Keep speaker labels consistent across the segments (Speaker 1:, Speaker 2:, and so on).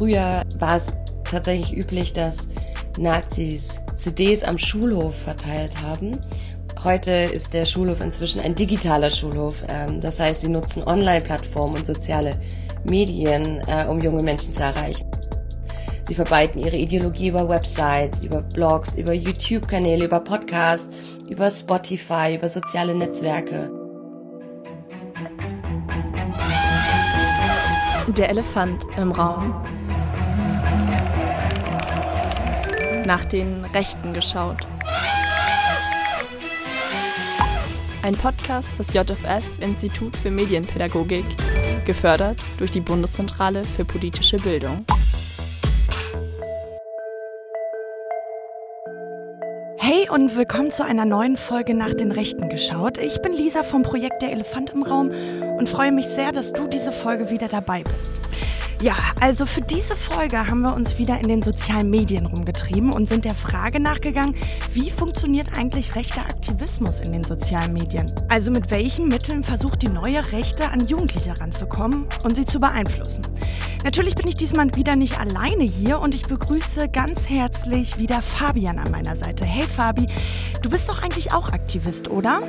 Speaker 1: Früher war es tatsächlich üblich, dass Nazis CDs am Schulhof verteilt haben. Heute ist der Schulhof inzwischen ein digitaler Schulhof. Ähm, das heißt, sie nutzen Online-Plattformen und soziale Medien, äh, um junge Menschen zu erreichen. Sie verbreiten ihre Ideologie über Websites, über Blogs, über YouTube-Kanäle, über Podcasts, über Spotify, über soziale Netzwerke.
Speaker 2: Der Elefant im Raum. Nach den Rechten geschaut. Ein Podcast des JFF Institut für Medienpädagogik, gefördert durch die Bundeszentrale für politische Bildung.
Speaker 3: Hey und willkommen zu einer neuen Folge nach den Rechten geschaut. Ich bin Lisa vom Projekt Der Elefant im Raum und freue mich sehr, dass du diese Folge wieder dabei bist. Ja, also für diese Folge haben wir uns wieder in den sozialen Medien rumgetrieben und sind der Frage nachgegangen, wie funktioniert eigentlich rechter Aktivismus in den sozialen Medien? Also mit welchen Mitteln versucht die neue Rechte an Jugendliche ranzukommen und sie zu beeinflussen? Natürlich bin ich diesmal wieder nicht alleine hier und ich begrüße ganz herzlich wieder Fabian an meiner Seite. Hey Fabi, du bist doch eigentlich auch Aktivist, oder?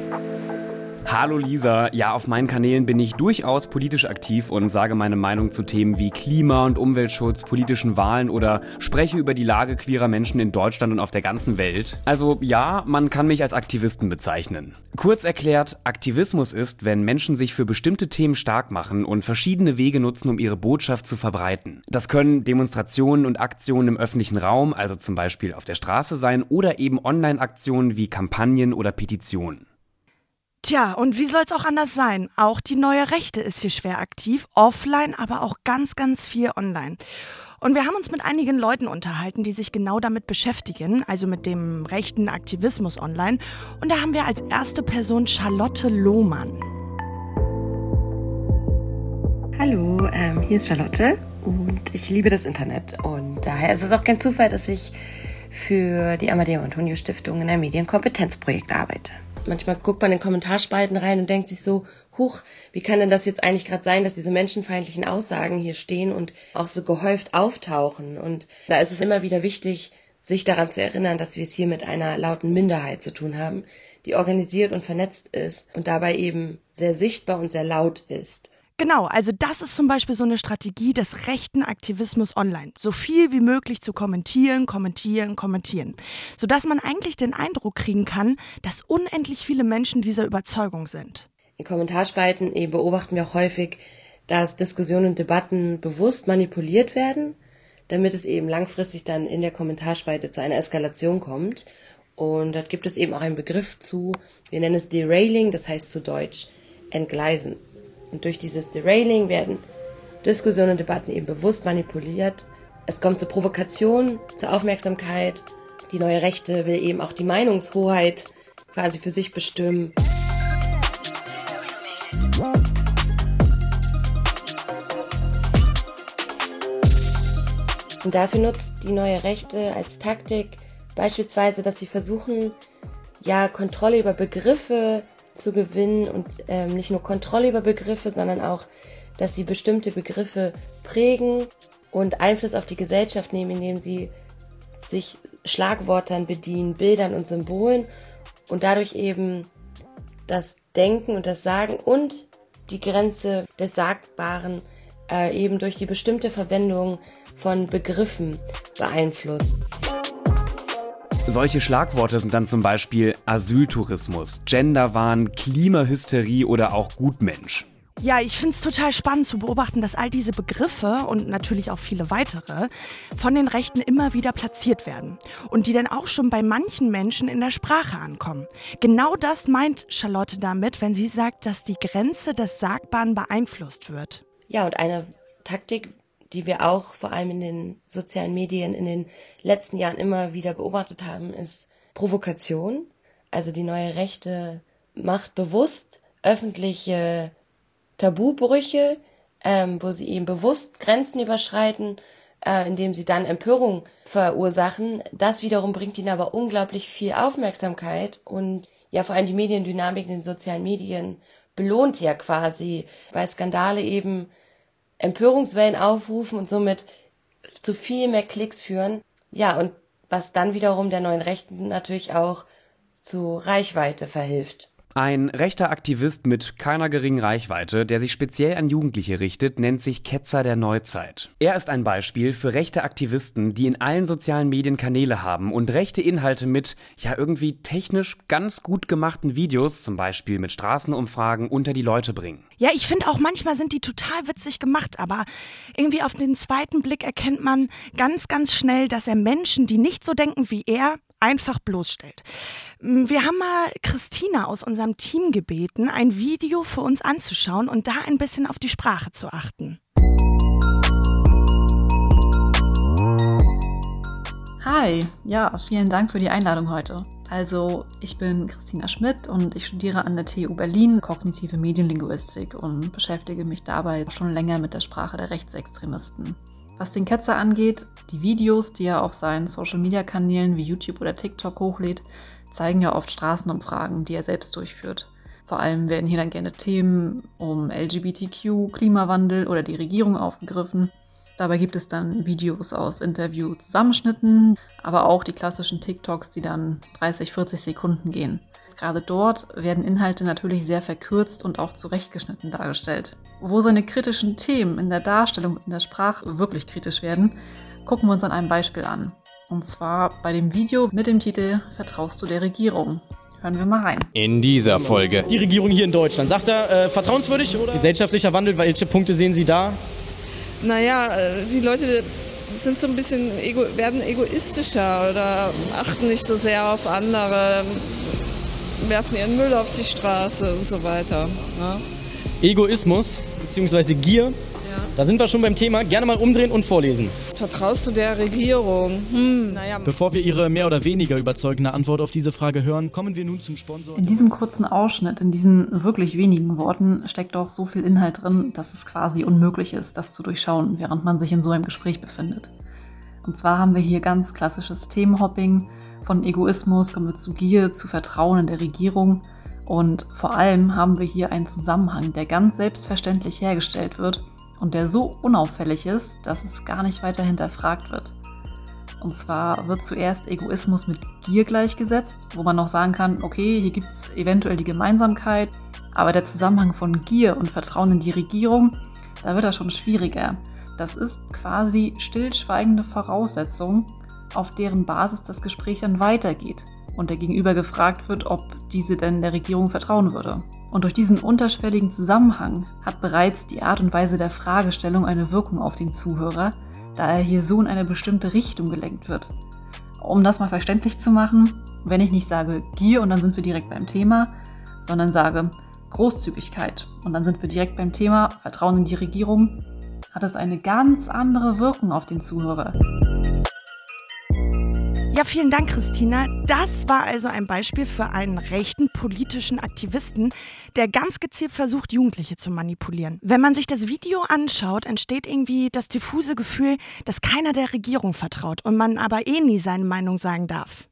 Speaker 4: Hallo Lisa, ja, auf meinen Kanälen bin ich durchaus politisch aktiv und sage meine Meinung zu Themen wie Klima- und Umweltschutz, politischen Wahlen oder spreche über die Lage queerer Menschen in Deutschland und auf der ganzen Welt. Also ja, man kann mich als Aktivisten bezeichnen. Kurz erklärt, Aktivismus ist, wenn Menschen sich für bestimmte Themen stark machen und verschiedene Wege nutzen, um ihre Botschaft zu verbreiten. Das können Demonstrationen und Aktionen im öffentlichen Raum, also zum Beispiel auf der Straße sein, oder eben Online-Aktionen wie Kampagnen oder Petitionen.
Speaker 3: Tja, und wie soll es auch anders sein? Auch die neue Rechte ist hier schwer aktiv, offline, aber auch ganz, ganz viel online. Und wir haben uns mit einigen Leuten unterhalten, die sich genau damit beschäftigen, also mit dem rechten Aktivismus online. Und da haben wir als erste Person Charlotte Lohmann.
Speaker 1: Hallo, ähm, hier ist Charlotte und ich liebe das Internet. Und daher ist es auch kein Zufall, dass ich für die Amadeo Antonio Stiftung in einem Medienkompetenzprojekt arbeite manchmal guckt man in Kommentarspalten rein und denkt sich so, huch, wie kann denn das jetzt eigentlich gerade sein, dass diese menschenfeindlichen Aussagen hier stehen und auch so gehäuft auftauchen? Und da ist es immer wieder wichtig, sich daran zu erinnern, dass wir es hier mit einer lauten Minderheit zu tun haben, die organisiert und vernetzt ist und dabei eben sehr sichtbar und sehr laut ist.
Speaker 3: Genau, also das ist zum Beispiel so eine Strategie des rechten Aktivismus online. So viel wie möglich zu kommentieren, kommentieren, kommentieren. Sodass man eigentlich den Eindruck kriegen kann, dass unendlich viele Menschen dieser Überzeugung sind.
Speaker 1: In Kommentarspalten eben beobachten wir auch häufig, dass Diskussionen und Debatten bewusst manipuliert werden, damit es eben langfristig dann in der Kommentarspalte zu einer Eskalation kommt. Und dort gibt es eben auch einen Begriff zu, wir nennen es Derailing, das heißt zu Deutsch entgleisen. Und durch dieses Derailing werden Diskussionen und Debatten eben bewusst manipuliert. Es kommt zu Provokation, zur Aufmerksamkeit. Die neue Rechte will eben auch die Meinungshoheit quasi für sich bestimmen. Und dafür nutzt die neue Rechte als Taktik beispielsweise, dass sie versuchen, ja, Kontrolle über Begriffe zu gewinnen und ähm, nicht nur Kontrolle über Begriffe, sondern auch, dass sie bestimmte Begriffe prägen und Einfluss auf die Gesellschaft nehmen, indem sie sich Schlagwörtern bedienen, Bildern und Symbolen und dadurch eben das Denken und das Sagen und die Grenze des Sagbaren äh, eben durch die bestimmte Verwendung von Begriffen beeinflusst.
Speaker 4: Solche Schlagworte sind dann zum Beispiel Asyltourismus, Genderwahn, Klimahysterie oder auch Gutmensch.
Speaker 3: Ja, ich finde es total spannend zu beobachten, dass all diese Begriffe und natürlich auch viele weitere von den Rechten immer wieder platziert werden und die dann auch schon bei manchen Menschen in der Sprache ankommen. Genau das meint Charlotte damit, wenn sie sagt, dass die Grenze des Sagbaren beeinflusst wird.
Speaker 1: Ja, und eine Taktik die wir auch vor allem in den sozialen Medien in den letzten Jahren immer wieder beobachtet haben, ist Provokation. Also die neue Rechte macht bewusst öffentliche Tabubrüche, ähm, wo sie eben bewusst Grenzen überschreiten, äh, indem sie dann Empörung verursachen. Das wiederum bringt ihnen aber unglaublich viel Aufmerksamkeit und ja vor allem die Mediendynamik in den sozialen Medien belohnt ja quasi, weil Skandale eben Empörungswellen aufrufen und somit zu viel mehr Klicks führen. Ja, und was dann wiederum der neuen Rechten natürlich auch zu Reichweite verhilft.
Speaker 4: Ein rechter Aktivist mit keiner geringen Reichweite, der sich speziell an Jugendliche richtet, nennt sich Ketzer der Neuzeit. Er ist ein Beispiel für rechte Aktivisten, die in allen sozialen Medien Kanäle haben und rechte Inhalte mit, ja irgendwie technisch ganz gut gemachten Videos, zum Beispiel mit Straßenumfragen, unter die Leute bringen.
Speaker 3: Ja, ich finde auch manchmal sind die total witzig gemacht, aber irgendwie auf den zweiten Blick erkennt man ganz, ganz schnell, dass er Menschen, die nicht so denken wie er, einfach bloßstellt. Wir haben mal Christina aus unserem Team gebeten, ein Video für uns anzuschauen und da ein bisschen auf die Sprache zu achten.
Speaker 5: Hi, ja, vielen Dank für die Einladung heute. Also, ich bin Christina Schmidt und ich studiere an der TU Berlin kognitive Medienlinguistik und beschäftige mich dabei schon länger mit der Sprache der Rechtsextremisten. Was den Ketzer angeht, die Videos, die er auf seinen Social-Media-Kanälen wie YouTube oder TikTok hochlädt, zeigen ja oft Straßenumfragen, die er selbst durchführt. Vor allem werden hier dann gerne Themen um LGBTQ, Klimawandel oder die Regierung aufgegriffen. Dabei gibt es dann Videos aus Interview-Zusammenschnitten, aber auch die klassischen TikToks, die dann 30, 40 Sekunden gehen. Gerade dort werden Inhalte natürlich sehr verkürzt und auch zurechtgeschnitten dargestellt. Wo seine kritischen Themen in der Darstellung und in der Sprache wirklich kritisch werden, gucken wir uns an einem Beispiel an. Und zwar bei dem Video mit dem Titel Vertraust du der Regierung? Hören wir mal rein.
Speaker 6: In dieser Folge.
Speaker 7: Die Regierung hier in Deutschland. Sagt er, äh, vertrauenswürdig oder? Gesellschaftlicher Wandel, welche Punkte sehen Sie da?
Speaker 8: Naja, äh, die Leute sind so ein bisschen, ego werden egoistischer oder achten nicht so sehr auf andere werfen ihren Müll auf die Straße und so weiter. Ja.
Speaker 7: Egoismus bzw. Gier, ja. da sind wir schon beim Thema. Gerne mal umdrehen und vorlesen.
Speaker 8: Vertraust du der Regierung? Hm,
Speaker 7: naja. Bevor wir Ihre mehr oder weniger überzeugende Antwort auf diese Frage hören, kommen wir nun zum Sponsor.
Speaker 5: In diesem kurzen Ausschnitt, in diesen wirklich wenigen Worten, steckt auch so viel Inhalt drin, dass es quasi unmöglich ist, das zu durchschauen, während man sich in so einem Gespräch befindet. Und zwar haben wir hier ganz klassisches Themenhopping von Egoismus kommen wir zu Gier, zu Vertrauen in der Regierung. Und vor allem haben wir hier einen Zusammenhang, der ganz selbstverständlich hergestellt wird und der so unauffällig ist, dass es gar nicht weiter hinterfragt wird. Und zwar wird zuerst Egoismus mit Gier gleichgesetzt, wo man noch sagen kann, okay, hier gibt es eventuell die Gemeinsamkeit, aber der Zusammenhang von Gier und Vertrauen in die Regierung, da wird er schon schwieriger. Das ist quasi stillschweigende Voraussetzung auf deren Basis das Gespräch dann weitergeht und der Gegenüber gefragt wird, ob diese denn der Regierung vertrauen würde. Und durch diesen unterschwelligen Zusammenhang hat bereits die Art und Weise der Fragestellung eine Wirkung auf den Zuhörer, da er hier so in eine bestimmte Richtung gelenkt wird. Um das mal verständlich zu machen, wenn ich nicht sage Gier und dann sind wir direkt beim Thema, sondern sage Großzügigkeit und dann sind wir direkt beim Thema Vertrauen in die Regierung, hat es eine ganz andere Wirkung auf den Zuhörer.
Speaker 3: Ja, vielen Dank, Christina. Das war also ein Beispiel für einen rechten politischen Aktivisten, der ganz gezielt versucht, Jugendliche zu manipulieren. Wenn man sich das Video anschaut, entsteht irgendwie das diffuse Gefühl, dass keiner der Regierung vertraut und man aber eh nie seine Meinung sagen darf.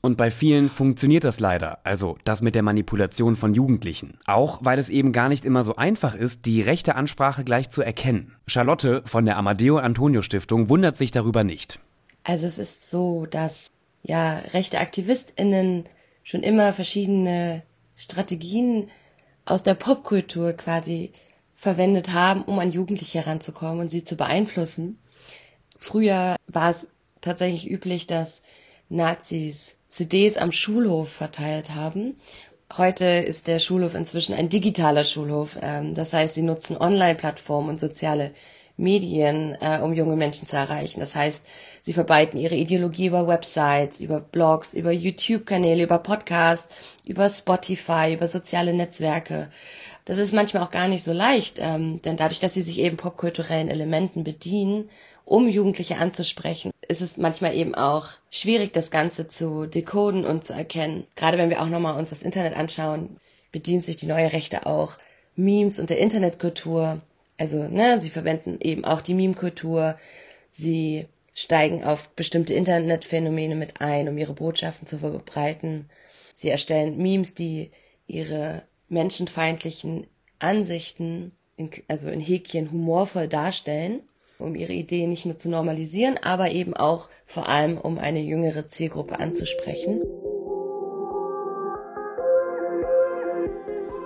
Speaker 4: Und bei vielen funktioniert das leider, also das mit der Manipulation von Jugendlichen. Auch weil es eben gar nicht immer so einfach ist, die rechte Ansprache gleich zu erkennen. Charlotte von der Amadeo Antonio Stiftung wundert sich darüber nicht.
Speaker 1: Also es ist so, dass ja rechte AktivistInnen schon immer verschiedene Strategien aus der Popkultur quasi verwendet haben, um an Jugendliche heranzukommen und sie zu beeinflussen. Früher war es tatsächlich üblich, dass Nazis CDs am Schulhof verteilt haben. Heute ist der Schulhof inzwischen ein digitaler Schulhof. Ähm, das heißt, sie nutzen Online-Plattformen und soziale Medien, äh, um junge Menschen zu erreichen. Das heißt, sie verbreiten ihre Ideologie über Websites, über Blogs, über YouTube-Kanäle, über Podcasts, über Spotify, über soziale Netzwerke. Das ist manchmal auch gar nicht so leicht, ähm, denn dadurch, dass sie sich eben popkulturellen Elementen bedienen, um Jugendliche anzusprechen, ist es manchmal eben auch schwierig, das Ganze zu decoden und zu erkennen. Gerade wenn wir auch nochmal uns das Internet anschauen, bedient sich die neue Rechte auch Memes und der Internetkultur also, ne, sie verwenden eben auch die Meme-Kultur. Sie steigen auf bestimmte Internetphänomene mit ein, um ihre Botschaften zu verbreiten. Sie erstellen Memes, die ihre menschenfeindlichen Ansichten, in, also in Häkchen humorvoll darstellen. um ihre Ideen nicht nur zu normalisieren, aber eben auch vor allem, um eine jüngere Zielgruppe anzusprechen.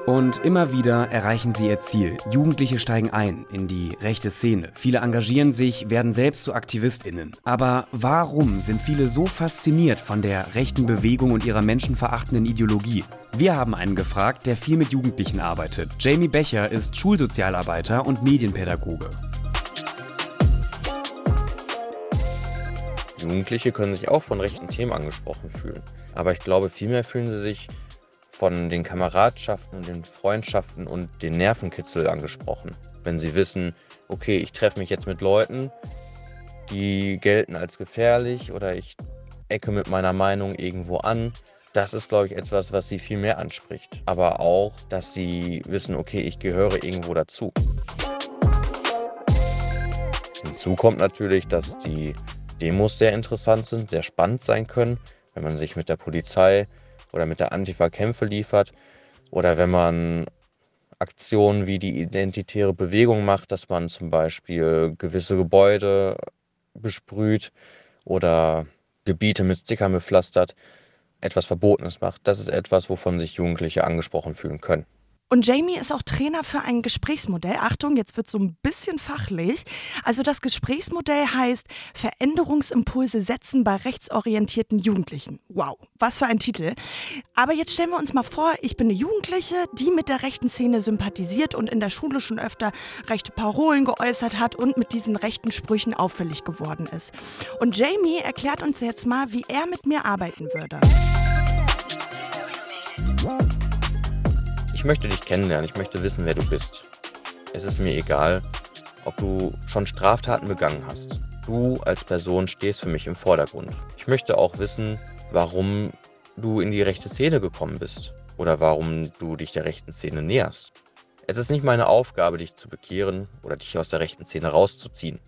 Speaker 4: Und immer wieder erreichen sie ihr Ziel. Jugendliche steigen ein in die rechte Szene. Viele engagieren sich, werden selbst zu AktivistInnen. Aber warum sind viele so fasziniert von der rechten Bewegung und ihrer menschenverachtenden Ideologie? Wir haben einen gefragt, der viel mit Jugendlichen arbeitet. Jamie Becher ist Schulsozialarbeiter und Medienpädagoge.
Speaker 6: Jugendliche können sich auch von rechten Themen angesprochen fühlen. Aber ich glaube, vielmehr fühlen sie sich von den Kameradschaften und den Freundschaften und den Nervenkitzel angesprochen. Wenn sie wissen, okay, ich treffe mich jetzt mit Leuten, die gelten als gefährlich oder ich ecke mit meiner Meinung irgendwo an. Das ist, glaube ich, etwas, was sie viel mehr anspricht. Aber auch, dass sie wissen, okay, ich gehöre irgendwo dazu. Hinzu kommt natürlich, dass die Demos sehr interessant sind, sehr spannend sein können, wenn man sich mit der Polizei oder mit der Antifa Kämpfe liefert oder wenn man Aktionen wie die identitäre Bewegung macht, dass man zum Beispiel gewisse Gebäude besprüht oder Gebiete mit Stickern bepflastert, etwas Verbotenes macht. Das ist etwas, wovon sich Jugendliche angesprochen fühlen können.
Speaker 3: Und Jamie ist auch Trainer für ein Gesprächsmodell. Achtung, jetzt wird so ein bisschen fachlich. Also das Gesprächsmodell heißt Veränderungsimpulse setzen bei rechtsorientierten Jugendlichen. Wow, was für ein Titel. Aber jetzt stellen wir uns mal vor, ich bin eine Jugendliche, die mit der rechten Szene sympathisiert und in der Schule schon öfter rechte Parolen geäußert hat und mit diesen rechten Sprüchen auffällig geworden ist. Und Jamie erklärt uns jetzt mal, wie er mit mir arbeiten würde.
Speaker 6: Ich möchte dich kennenlernen, ich möchte wissen, wer du bist. Es ist mir egal, ob du schon Straftaten begangen hast. Du als Person stehst für mich im Vordergrund. Ich möchte auch wissen, warum du in die rechte Szene gekommen bist oder warum du dich der rechten Szene näherst. Es ist nicht meine Aufgabe, dich zu bekehren oder dich aus der rechten Szene rauszuziehen,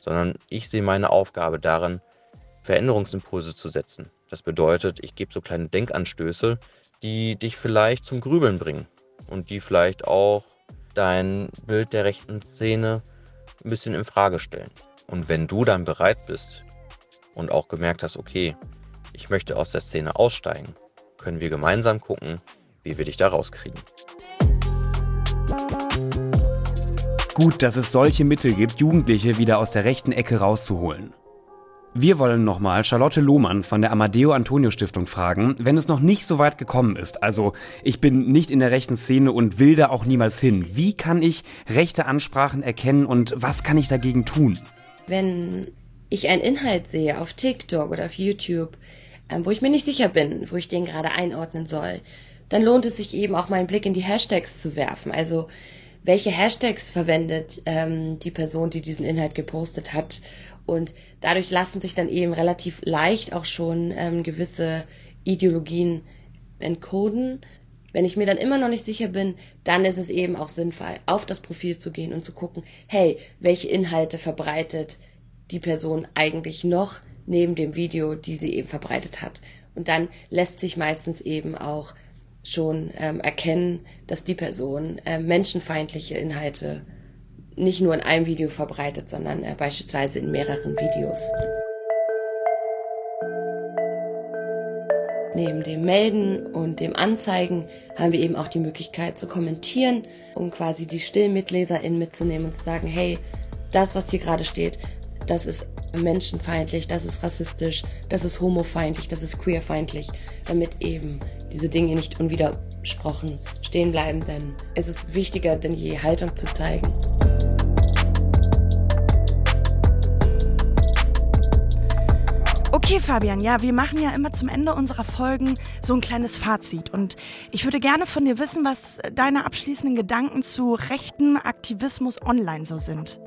Speaker 6: sondern ich sehe meine Aufgabe darin, Veränderungsimpulse zu setzen. Das bedeutet, ich gebe so kleine Denkanstöße, die dich vielleicht zum Grübeln bringen und die vielleicht auch dein Bild der rechten Szene ein bisschen in Frage stellen. Und wenn du dann bereit bist und auch gemerkt hast, okay, ich möchte aus der Szene aussteigen, können wir gemeinsam gucken, wie wir dich da rauskriegen.
Speaker 4: Gut, dass es solche Mittel gibt, Jugendliche wieder aus der rechten Ecke rauszuholen. Wir wollen nochmal Charlotte Lohmann von der Amadeo Antonio Stiftung fragen, wenn es noch nicht so weit gekommen ist. Also ich bin nicht in der rechten Szene und will da auch niemals hin. Wie kann ich rechte Ansprachen erkennen und was kann ich dagegen tun?
Speaker 1: Wenn ich einen Inhalt sehe auf TikTok oder auf YouTube, ähm, wo ich mir nicht sicher bin, wo ich den gerade einordnen soll, dann lohnt es sich eben auch mal einen Blick in die Hashtags zu werfen. Also welche Hashtags verwendet ähm, die Person, die diesen Inhalt gepostet hat und dadurch lassen sich dann eben relativ leicht auch schon ähm, gewisse Ideologien entcoden. Wenn ich mir dann immer noch nicht sicher bin, dann ist es eben auch sinnvoll, auf das Profil zu gehen und zu gucken, hey, welche Inhalte verbreitet die Person eigentlich noch neben dem Video, die sie eben verbreitet hat. Und dann lässt sich meistens eben auch schon ähm, erkennen, dass die Person äh, menschenfeindliche Inhalte nicht nur in einem Video verbreitet, sondern äh, beispielsweise in mehreren Videos. Neben dem Melden und dem Anzeigen haben wir eben auch die Möglichkeit zu kommentieren, um quasi die stillen MitleserInnen mitzunehmen und zu sagen, hey, das, was hier gerade steht, das ist menschenfeindlich, das ist rassistisch, das ist homofeindlich, das ist queerfeindlich, damit eben diese Dinge nicht unwidersprochen stehen bleiben, denn es ist wichtiger denn je, Haltung zu zeigen.
Speaker 3: Okay, Fabian, ja, wir machen ja immer zum Ende unserer Folgen so ein kleines Fazit. Und ich würde gerne von dir wissen, was deine abschließenden Gedanken zu rechten Aktivismus online so sind.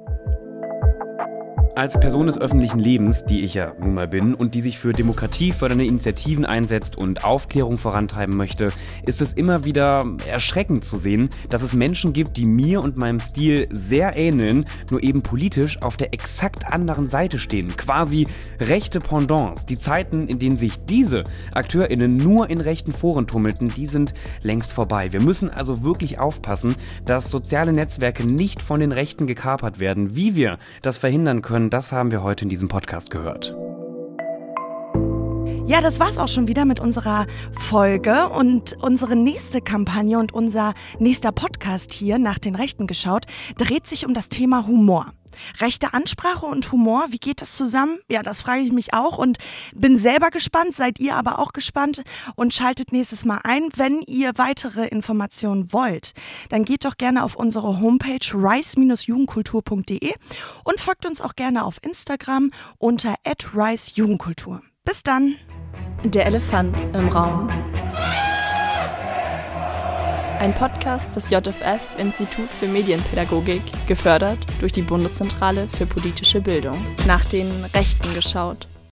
Speaker 4: Als Person des öffentlichen Lebens, die ich ja nun mal bin und die sich für demokratiefördernde Initiativen einsetzt und Aufklärung vorantreiben möchte, ist es immer wieder erschreckend zu sehen, dass es Menschen gibt, die mir und meinem Stil sehr ähneln, nur eben politisch auf der exakt anderen Seite stehen. Quasi rechte Pendants. Die Zeiten, in denen sich diese AkteurInnen nur in rechten Foren tummelten, die sind längst vorbei. Wir müssen also wirklich aufpassen, dass soziale Netzwerke nicht von den Rechten gekapert werden. Wie wir das verhindern können, das haben wir heute in diesem Podcast gehört.
Speaker 3: Ja, das war's auch schon wieder mit unserer Folge und unsere nächste Kampagne und unser nächster Podcast hier nach den Rechten geschaut dreht sich um das Thema Humor. Rechte Ansprache und Humor, wie geht das zusammen? Ja, das frage ich mich auch und bin selber gespannt, seid ihr aber auch gespannt und schaltet nächstes Mal ein. Wenn ihr weitere Informationen wollt, dann geht doch gerne auf unsere Homepage rice-jugendkultur.de und folgt uns auch gerne auf Instagram unter @ricejugendkultur. Bis dann.
Speaker 2: Der Elefant im Raum. Ein Podcast des JFF Institut für Medienpädagogik, gefördert durch die Bundeszentrale für politische Bildung. Nach den Rechten geschaut.